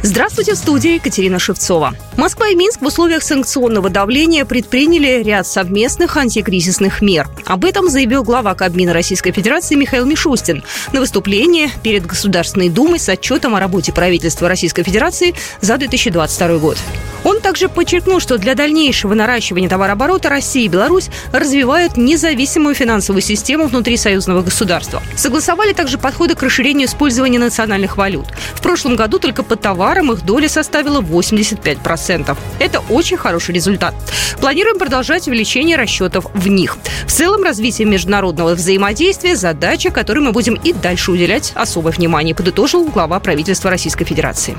Здравствуйте, в студии Екатерина Шевцова. Москва и Минск в условиях санкционного давления предприняли ряд совместных антикризисных мер. Об этом заявил глава Кабмина Российской Федерации Михаил Мишустин на выступлении перед Государственной Думой с отчетом о работе правительства Российской Федерации за 2022 год. Он также подчеркнул, что для дальнейшего наращивания товарооборота Россия и Беларусь развивают независимую финансовую систему внутри союзного государства. Согласовали также подходы к расширению использования национальных валют. В прошлом году только по товарам их доля составила 85%. Это очень хороший результат. Планируем продолжать увеличение расчетов в них. В целом, развитие международного взаимодействия – задача, которой мы будем и дальше уделять особое внимание, подытожил глава правительства Российской Федерации.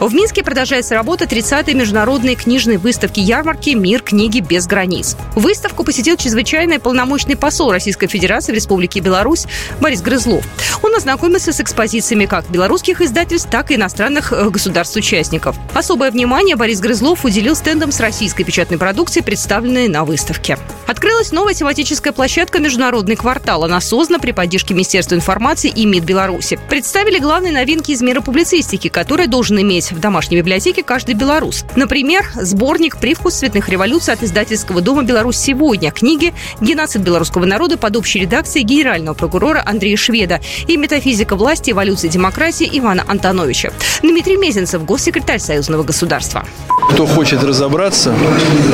В Минске продолжается работа 30-й международной книжной выставки ярмарки «Мир книги без границ». Выставку посетил чрезвычайный полномочный посол Российской Федерации в Республике Беларусь Борис Грызлов. Он ознакомился с экспозициями как белорусских издательств, так и иностранных э, государств-участников. Особое внимание Борис Грызлов уделил стендам с российской печатной продукцией, представленной на выставке. Открылась новая тематическая площадка «Международный квартал». Она создана при поддержке Министерства информации и МИД Беларуси. Представили главные новинки из мира публицистики, которые должен иметь в домашней библиотеке каждый белорус. Например, сборник «Привкус цветных революций» от издательского дома «Беларусь сегодня», книги «Геноцид белорусского народа» под общей редакцией генерального прокурора Андрея Шведа и «Метафизика власти, эволюции демократии» Ивана Антоновича. Дмитрий Мезенцев, госсекретарь Союзного государства. Кто хочет разобраться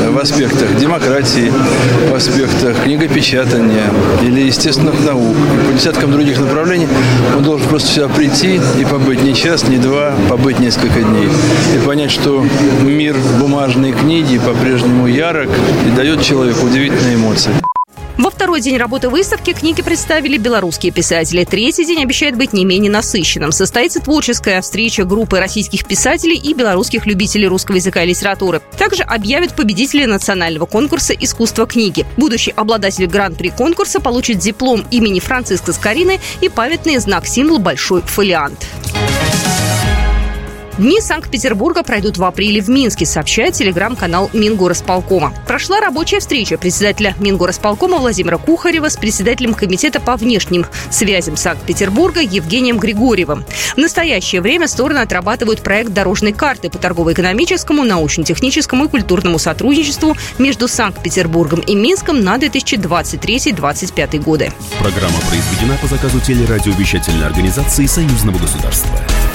в аспектах демократии, в аспектах книгопечатания или естественных наук и по десяткам других направлений, он должен просто сюда прийти и побыть не час, не два, побыть несколько дней. И понять, что мир бумажной книги по-прежнему ярок и дает человеку удивительные эмоции. Во второй день работы выставки книги представили белорусские писатели. Третий день обещает быть не менее насыщенным. Состоится творческая встреча группы российских писателей и белорусских любителей русского языка и литературы. Также объявят победителя национального конкурса «Искусство книги». Будущий обладатель гран-при конкурса получит диплом имени Франциска Скорины и памятный знак-символ «Большой фолиант». Дни Санкт-Петербурга пройдут в апреле в Минске, сообщает телеграм-канал Мингорасполкома. Прошла рабочая встреча председателя Мингорасполкома Владимира Кухарева с председателем Комитета по внешним связям Санкт-Петербурга Евгением Григорьевым. В настоящее время стороны отрабатывают проект дорожной карты по торгово-экономическому, научно-техническому и культурному сотрудничеству между Санкт-Петербургом и Минском на 2023-2025 годы. Программа произведена по заказу телерадиовещательной организации Союзного государства.